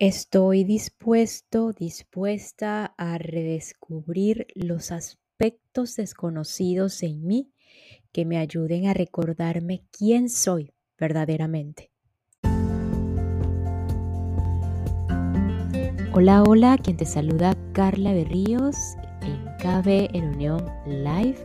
Estoy dispuesto, dispuesta a redescubrir los aspectos desconocidos en mí que me ayuden a recordarme quién soy verdaderamente. Hola, hola, quien te saluda Carla Berríos en KB en Unión Live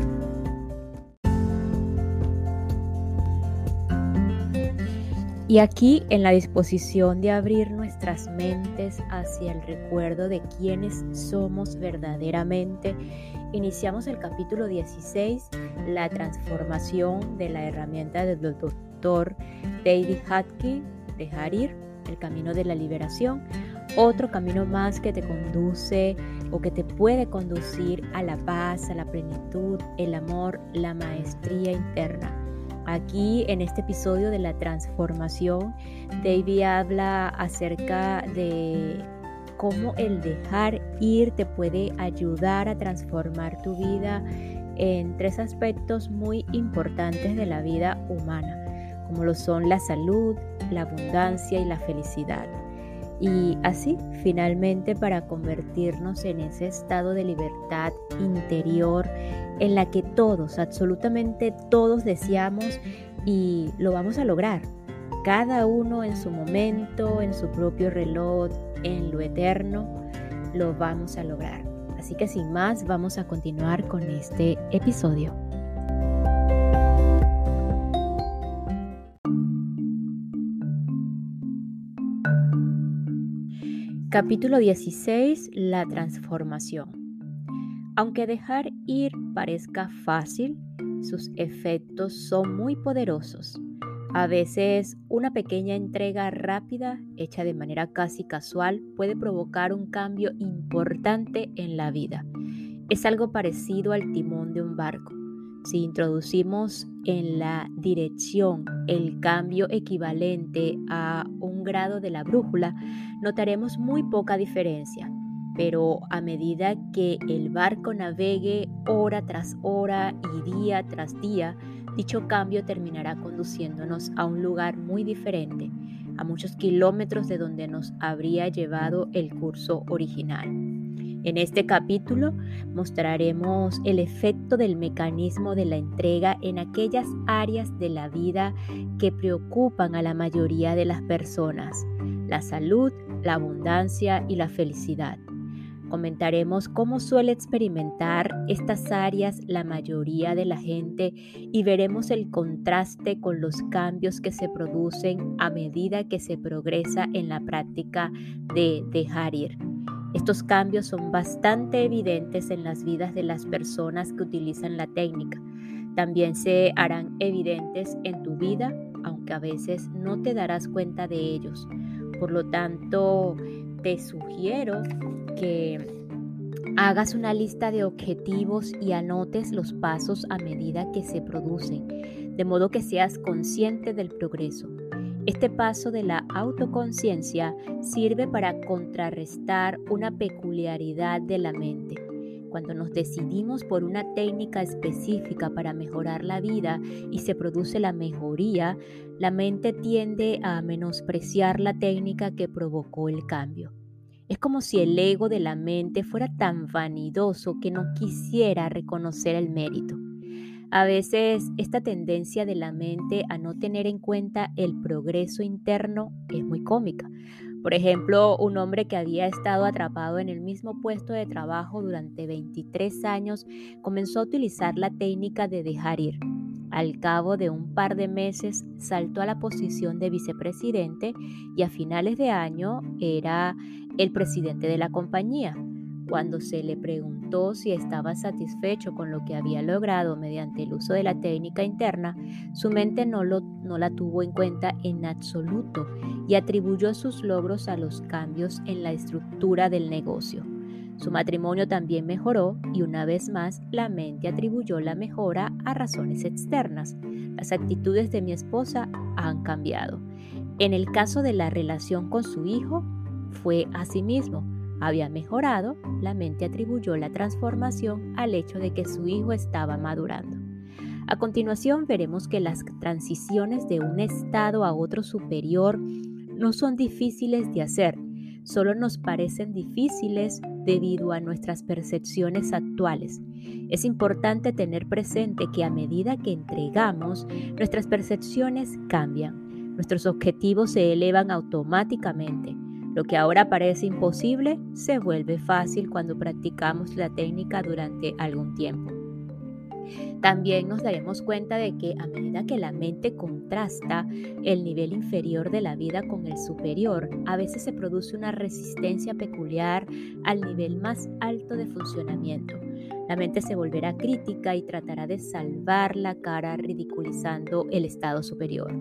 Y aquí en la disposición de abrir nuestras mentes hacia el recuerdo de quiénes somos verdaderamente, iniciamos el capítulo 16, la transformación de la herramienta del doctor David Hatkin, dejar ir, el camino de la liberación, otro camino más que te conduce o que te puede conducir a la paz, a la plenitud, el amor, la maestría interna. Aquí en este episodio de la transformación, David habla acerca de cómo el dejar ir te puede ayudar a transformar tu vida en tres aspectos muy importantes de la vida humana, como lo son la salud, la abundancia y la felicidad. Y así, finalmente, para convertirnos en ese estado de libertad interior en la que todos, absolutamente todos deseamos y lo vamos a lograr. Cada uno en su momento, en su propio reloj, en lo eterno, lo vamos a lograr. Así que sin más, vamos a continuar con este episodio. Capítulo 16. La transformación. Aunque dejar ir parezca fácil, sus efectos son muy poderosos. A veces una pequeña entrega rápida, hecha de manera casi casual, puede provocar un cambio importante en la vida. Es algo parecido al timón de un barco. Si introducimos en la dirección el cambio equivalente a un grado de la brújula, notaremos muy poca diferencia pero a medida que el barco navegue hora tras hora y día tras día, dicho cambio terminará conduciéndonos a un lugar muy diferente, a muchos kilómetros de donde nos habría llevado el curso original. En este capítulo mostraremos el efecto del mecanismo de la entrega en aquellas áreas de la vida que preocupan a la mayoría de las personas, la salud, la abundancia y la felicidad. Comentaremos cómo suele experimentar estas áreas la mayoría de la gente y veremos el contraste con los cambios que se producen a medida que se progresa en la práctica de dejar ir. Estos cambios son bastante evidentes en las vidas de las personas que utilizan la técnica. También se harán evidentes en tu vida, aunque a veces no te darás cuenta de ellos. Por lo tanto, te sugiero que hagas una lista de objetivos y anotes los pasos a medida que se producen, de modo que seas consciente del progreso. Este paso de la autoconciencia sirve para contrarrestar una peculiaridad de la mente. Cuando nos decidimos por una técnica específica para mejorar la vida y se produce la mejoría, la mente tiende a menospreciar la técnica que provocó el cambio. Es como si el ego de la mente fuera tan vanidoso que no quisiera reconocer el mérito. A veces esta tendencia de la mente a no tener en cuenta el progreso interno es muy cómica. Por ejemplo, un hombre que había estado atrapado en el mismo puesto de trabajo durante 23 años comenzó a utilizar la técnica de dejar ir. Al cabo de un par de meses saltó a la posición de vicepresidente y a finales de año era el presidente de la compañía. Cuando se le preguntó si estaba satisfecho con lo que había logrado mediante el uso de la técnica interna, su mente no, lo, no la tuvo en cuenta en absoluto y atribuyó sus logros a los cambios en la estructura del negocio. Su matrimonio también mejoró y una vez más la mente atribuyó la mejora a razones externas. Las actitudes de mi esposa han cambiado. En el caso de la relación con su hijo, fue asimismo. Había mejorado, la mente atribuyó la transformación al hecho de que su hijo estaba madurando. A continuación veremos que las transiciones de un estado a otro superior no son difíciles de hacer, solo nos parecen difíciles debido a nuestras percepciones actuales. Es importante tener presente que a medida que entregamos, nuestras percepciones cambian, nuestros objetivos se elevan automáticamente. Lo que ahora parece imposible se vuelve fácil cuando practicamos la técnica durante algún tiempo. También nos daremos cuenta de que a medida que la mente contrasta el nivel inferior de la vida con el superior, a veces se produce una resistencia peculiar al nivel más alto de funcionamiento. La mente se volverá crítica y tratará de salvar la cara ridiculizando el estado superior.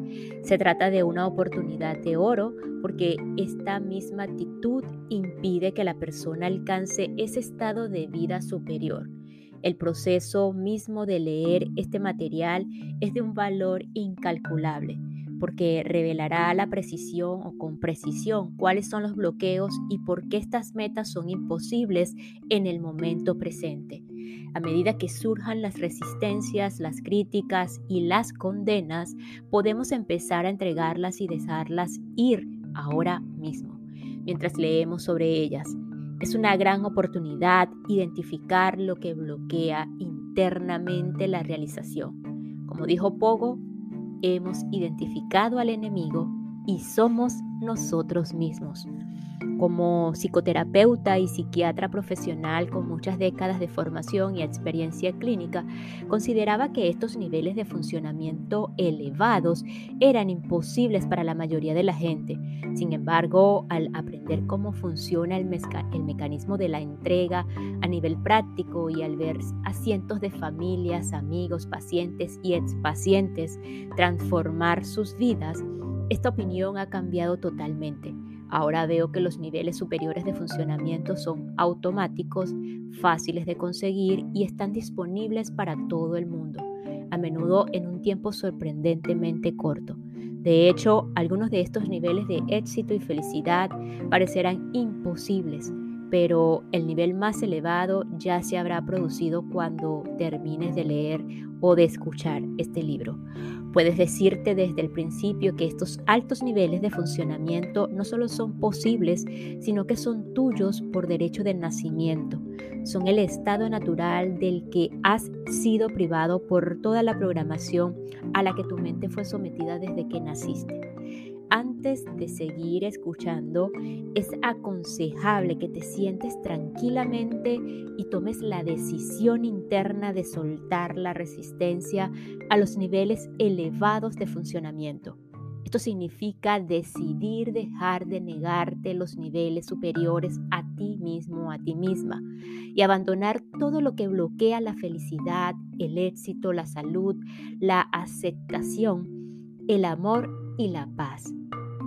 Se trata de una oportunidad de oro porque esta misma actitud impide que la persona alcance ese estado de vida superior. El proceso mismo de leer este material es de un valor incalculable porque revelará la precisión o con precisión cuáles son los bloqueos y por qué estas metas son imposibles en el momento presente. A medida que surjan las resistencias, las críticas y las condenas, podemos empezar a entregarlas y dejarlas ir ahora mismo, mientras leemos sobre ellas. Es una gran oportunidad identificar lo que bloquea internamente la realización. Como dijo Pogo, hemos identificado al enemigo y somos nosotros mismos. Como psicoterapeuta y psiquiatra profesional con muchas décadas de formación y experiencia clínica, consideraba que estos niveles de funcionamiento elevados eran imposibles para la mayoría de la gente. Sin embargo, al aprender cómo funciona el, mecanismo de la entrega a nivel práctico y al ver a cientos de familias, amigos, pacientes y expacientes transformar sus vidas, esta opinión ha cambiado totalmente. Ahora veo que los niveles superiores de funcionamiento son automáticos, fáciles de conseguir y están disponibles para todo el mundo, a menudo en un tiempo sorprendentemente corto. De hecho, algunos de estos niveles de éxito y felicidad parecerán imposibles, pero el nivel más elevado ya se habrá producido cuando termines de leer o de escuchar este libro. Puedes decirte desde el principio que estos altos niveles de funcionamiento no solo son posibles, sino que son tuyos por derecho de nacimiento. Son el estado natural del que has sido privado por toda la programación a la que tu mente fue sometida desde que naciste antes de seguir escuchando, es aconsejable que te sientes tranquilamente y tomes la decisión interna de soltar la resistencia a los niveles elevados de funcionamiento. Esto significa decidir dejar de negarte los niveles superiores a ti mismo, a ti misma, y abandonar todo lo que bloquea la felicidad, el éxito, la salud, la aceptación, el amor y la paz.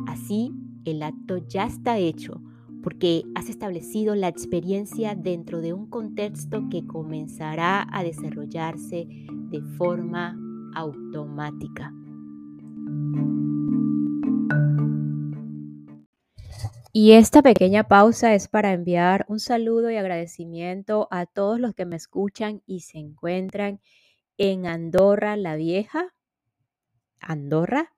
Así, el acto ya está hecho porque has establecido la experiencia dentro de un contexto que comenzará a desarrollarse de forma automática. Y esta pequeña pausa es para enviar un saludo y agradecimiento a todos los que me escuchan y se encuentran en Andorra la Vieja, Andorra,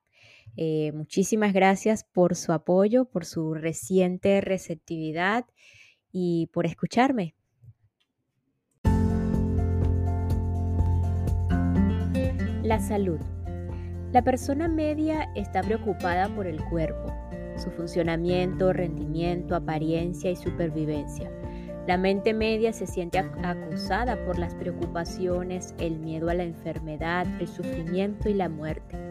eh, muchísimas gracias por su apoyo, por su reciente receptividad y por escucharme. La salud. La persona media está preocupada por el cuerpo, su funcionamiento, rendimiento, apariencia y supervivencia. La mente media se siente acusada por las preocupaciones, el miedo a la enfermedad, el sufrimiento y la muerte.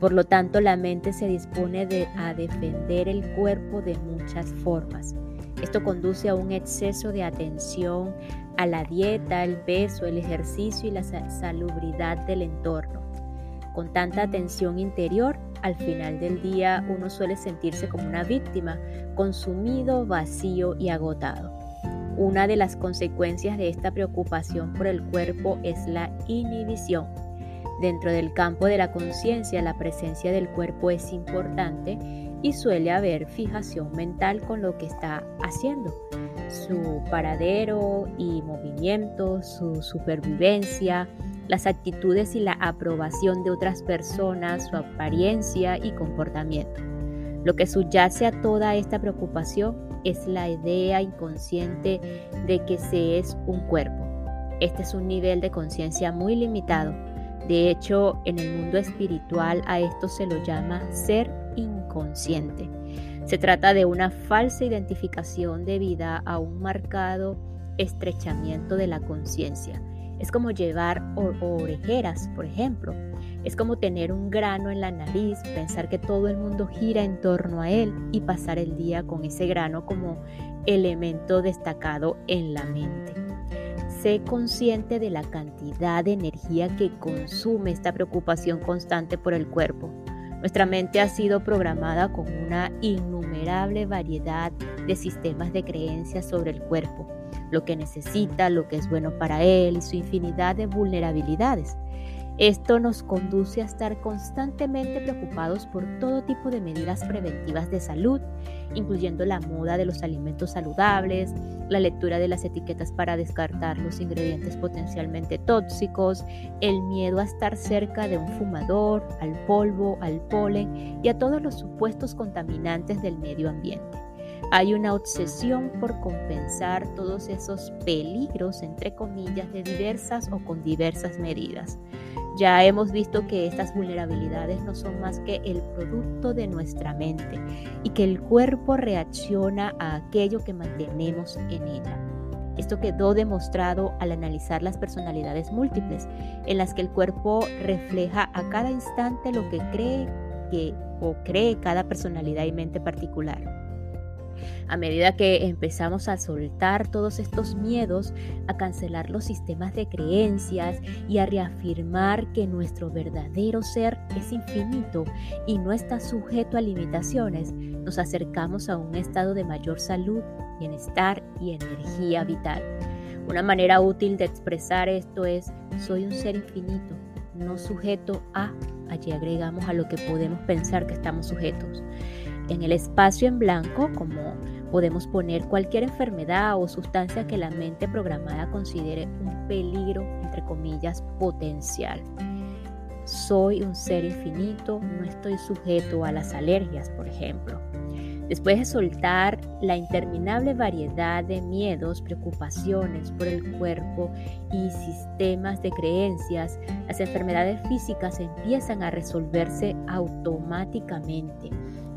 Por lo tanto, la mente se dispone a defender el cuerpo de muchas formas. Esto conduce a un exceso de atención a la dieta, el peso, el ejercicio y la salubridad del entorno. Con tanta atención interior, al final del día uno suele sentirse como una víctima, consumido, vacío y agotado. Una de las consecuencias de esta preocupación por el cuerpo es la inhibición. Dentro del campo de la conciencia, la presencia del cuerpo es importante y suele haber fijación mental con lo que está haciendo. Su paradero y movimiento, su supervivencia, las actitudes y la aprobación de otras personas, su apariencia y comportamiento. Lo que subyace a toda esta preocupación es la idea inconsciente de que se es un cuerpo. Este es un nivel de conciencia muy limitado. De hecho, en el mundo espiritual a esto se lo llama ser inconsciente. Se trata de una falsa identificación debida a un marcado estrechamiento de la conciencia. Es como llevar orejeras, por ejemplo. Es como tener un grano en la nariz, pensar que todo el mundo gira en torno a él y pasar el día con ese grano como elemento destacado en la mente. Sé consciente de la cantidad de energía que consume esta preocupación constante por el cuerpo. Nuestra mente ha sido programada con una innumerable variedad de sistemas de creencias sobre el cuerpo, lo que necesita, lo que es bueno para él y su infinidad de vulnerabilidades. Esto nos conduce a estar constantemente preocupados por todo tipo de medidas preventivas de salud, incluyendo la moda de los alimentos saludables, la lectura de las etiquetas para descartar los ingredientes potencialmente tóxicos, el miedo a estar cerca de un fumador, al polvo, al polen y a todos los supuestos contaminantes del medio ambiente. Hay una obsesión por compensar todos esos peligros, entre comillas, de diversas o con diversas medidas. Ya hemos visto que estas vulnerabilidades no son más que el producto de nuestra mente y que el cuerpo reacciona a aquello que mantenemos en ella. Esto quedó demostrado al analizar las personalidades múltiples, en las que el cuerpo refleja a cada instante lo que cree que o cree cada personalidad y mente particular. A medida que empezamos a soltar todos estos miedos, a cancelar los sistemas de creencias y a reafirmar que nuestro verdadero ser es infinito y no está sujeto a limitaciones, nos acercamos a un estado de mayor salud, bienestar y energía vital. Una manera útil de expresar esto es soy un ser infinito, no sujeto a, allí agregamos a lo que podemos pensar que estamos sujetos. En el espacio en blanco, como podemos poner cualquier enfermedad o sustancia que la mente programada considere un peligro, entre comillas, potencial. Soy un ser infinito, no estoy sujeto a las alergias, por ejemplo. Después de soltar la interminable variedad de miedos, preocupaciones por el cuerpo y sistemas de creencias, las enfermedades físicas empiezan a resolverse automáticamente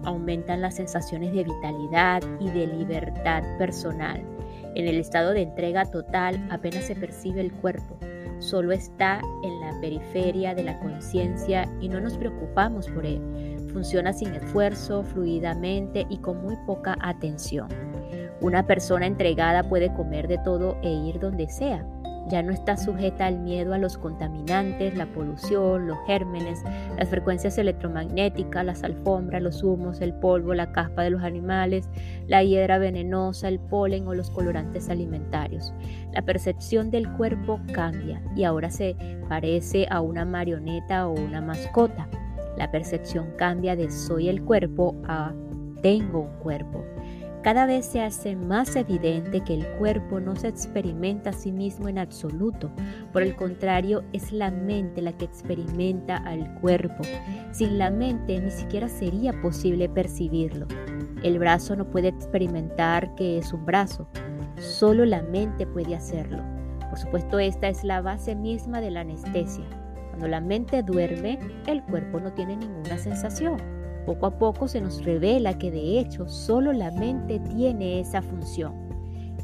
aumentan las sensaciones de vitalidad y de libertad personal. En el estado de entrega total apenas se percibe el cuerpo, solo está en la periferia de la conciencia y no nos preocupamos por él. Funciona sin esfuerzo, fluidamente y con muy poca atención. Una persona entregada puede comer de todo e ir donde sea, ya no está sujeta al miedo a los contaminantes, la polución, los gérmenes, las frecuencias electromagnéticas, las alfombras, los humos, el polvo, la caspa de los animales, la hiedra venenosa, el polen o los colorantes alimentarios. La percepción del cuerpo cambia y ahora se parece a una marioneta o una mascota. La percepción cambia de soy el cuerpo a tengo un cuerpo. Cada vez se hace más evidente que el cuerpo no se experimenta a sí mismo en absoluto. Por el contrario, es la mente la que experimenta al cuerpo. Sin la mente ni siquiera sería posible percibirlo. El brazo no puede experimentar que es un brazo. Solo la mente puede hacerlo. Por supuesto, esta es la base misma de la anestesia. Cuando la mente duerme, el cuerpo no tiene ninguna sensación. Poco a poco se nos revela que de hecho solo la mente tiene esa función.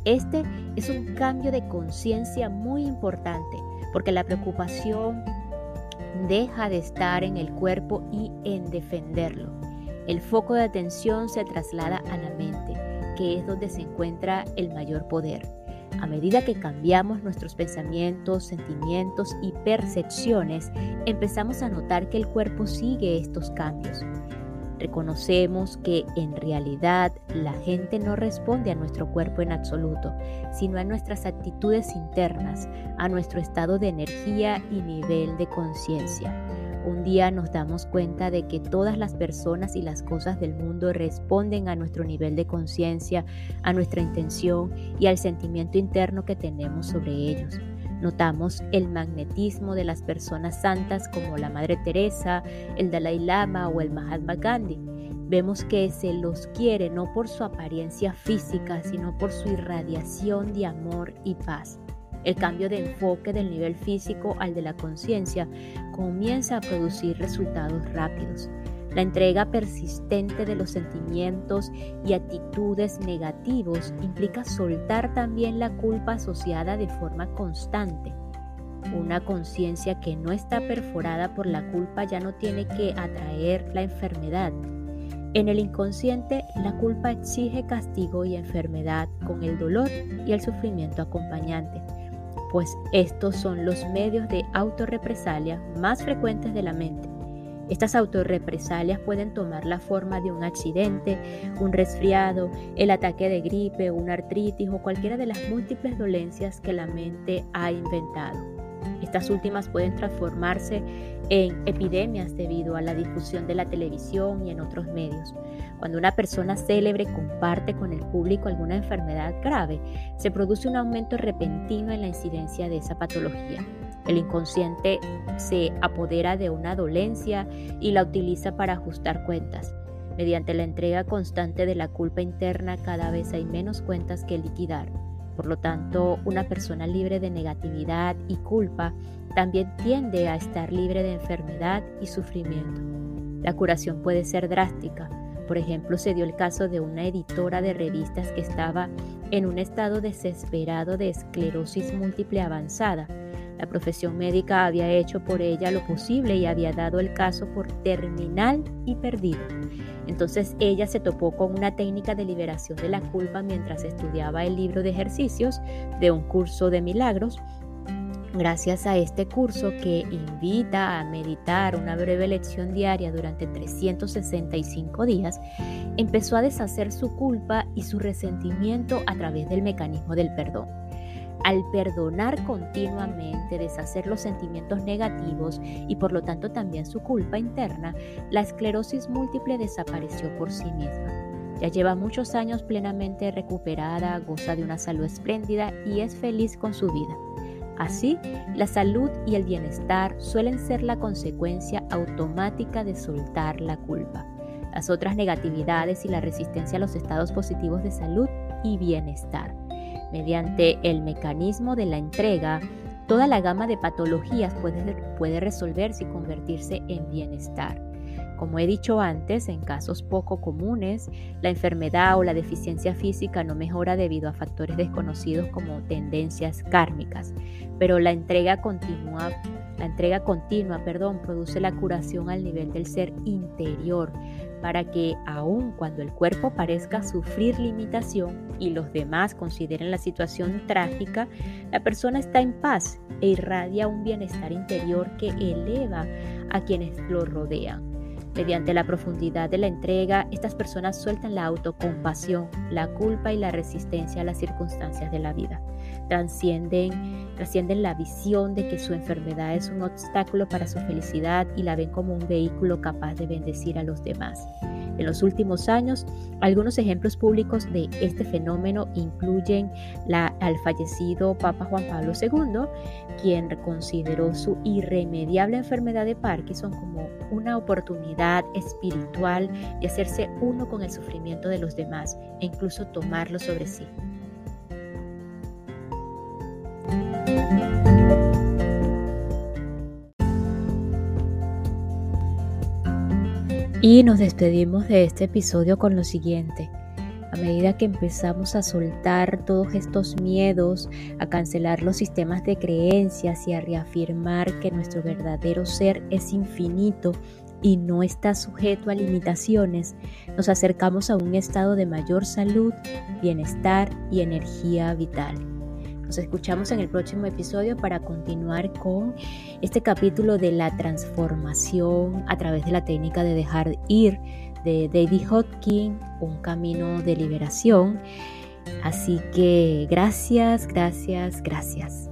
Este es un cambio de conciencia muy importante porque la preocupación deja de estar en el cuerpo y en defenderlo. El foco de atención se traslada a la mente, que es donde se encuentra el mayor poder. A medida que cambiamos nuestros pensamientos, sentimientos y percepciones, empezamos a notar que el cuerpo sigue estos cambios. Reconocemos que en realidad la gente no responde a nuestro cuerpo en absoluto, sino a nuestras actitudes internas, a nuestro estado de energía y nivel de conciencia. Un día nos damos cuenta de que todas las personas y las cosas del mundo responden a nuestro nivel de conciencia, a nuestra intención y al sentimiento interno que tenemos sobre ellos. Notamos el magnetismo de las personas santas como la Madre Teresa, el Dalai Lama o el Mahatma Gandhi. Vemos que se los quiere no por su apariencia física, sino por su irradiación de amor y paz. El cambio de enfoque del nivel físico al de la conciencia comienza a producir resultados rápidos. La entrega persistente de los sentimientos y actitudes negativos implica soltar también la culpa asociada de forma constante. Una conciencia que no está perforada por la culpa ya no tiene que atraer la enfermedad. En el inconsciente, la culpa exige castigo y enfermedad con el dolor y el sufrimiento acompañante, pues estos son los medios de autorrepresalia más frecuentes de la mente estas autorrepresalias pueden tomar la forma de un accidente, un resfriado, el ataque de gripe, una artritis o cualquiera de las múltiples dolencias que la mente ha inventado. Estas últimas pueden transformarse en epidemias debido a la difusión de la televisión y en otros medios. Cuando una persona célebre comparte con el público alguna enfermedad grave, se produce un aumento repentino en la incidencia de esa patología. El inconsciente se apodera de una dolencia y la utiliza para ajustar cuentas. Mediante la entrega constante de la culpa interna cada vez hay menos cuentas que liquidar. Por lo tanto, una persona libre de negatividad y culpa también tiende a estar libre de enfermedad y sufrimiento. La curación puede ser drástica. Por ejemplo, se dio el caso de una editora de revistas que estaba en un estado desesperado de esclerosis múltiple avanzada la profesión médica había hecho por ella lo posible y había dado el caso por terminal y perdido. Entonces ella se topó con una técnica de liberación de la culpa mientras estudiaba el libro de ejercicios de un curso de milagros. Gracias a este curso que invita a meditar una breve lección diaria durante 365 días, empezó a deshacer su culpa y su resentimiento a través del mecanismo del perdón. Al perdonar continuamente, deshacer los sentimientos negativos y por lo tanto también su culpa interna, la esclerosis múltiple desapareció por sí misma. Ya lleva muchos años plenamente recuperada, goza de una salud espléndida y es feliz con su vida. Así, la salud y el bienestar suelen ser la consecuencia automática de soltar la culpa. Las otras negatividades y la resistencia a los estados positivos de salud y bienestar. Mediante el mecanismo de la entrega, toda la gama de patologías puede, puede resolverse y convertirse en bienestar. Como he dicho antes, en casos poco comunes, la enfermedad o la deficiencia física no mejora debido a factores desconocidos como tendencias kármicas, pero la entrega continua, la entrega continua, perdón, produce la curación al nivel del ser interior, para que aun cuando el cuerpo parezca sufrir limitación y los demás consideren la situación trágica, la persona está en paz e irradia un bienestar interior que eleva a quienes lo rodean. Mediante la profundidad de la entrega, estas personas sueltan la autocompasión, la culpa y la resistencia a las circunstancias de la vida. Transcienden, trascienden la visión de que su enfermedad es un obstáculo para su felicidad y la ven como un vehículo capaz de bendecir a los demás. En los últimos años, algunos ejemplos públicos de este fenómeno incluyen la, al fallecido Papa Juan Pablo II, quien consideró su irremediable enfermedad de Parkinson como una oportunidad espiritual de hacerse uno con el sufrimiento de los demás e incluso tomarlo sobre sí. Y nos despedimos de este episodio con lo siguiente. A medida que empezamos a soltar todos estos miedos, a cancelar los sistemas de creencias y a reafirmar que nuestro verdadero ser es infinito y no está sujeto a limitaciones, nos acercamos a un estado de mayor salud, bienestar y energía vital. Nos escuchamos en el próximo episodio para continuar con este capítulo de la transformación a través de la técnica de dejar ir de David Hodgkin, Un camino de liberación. Así que gracias, gracias, gracias.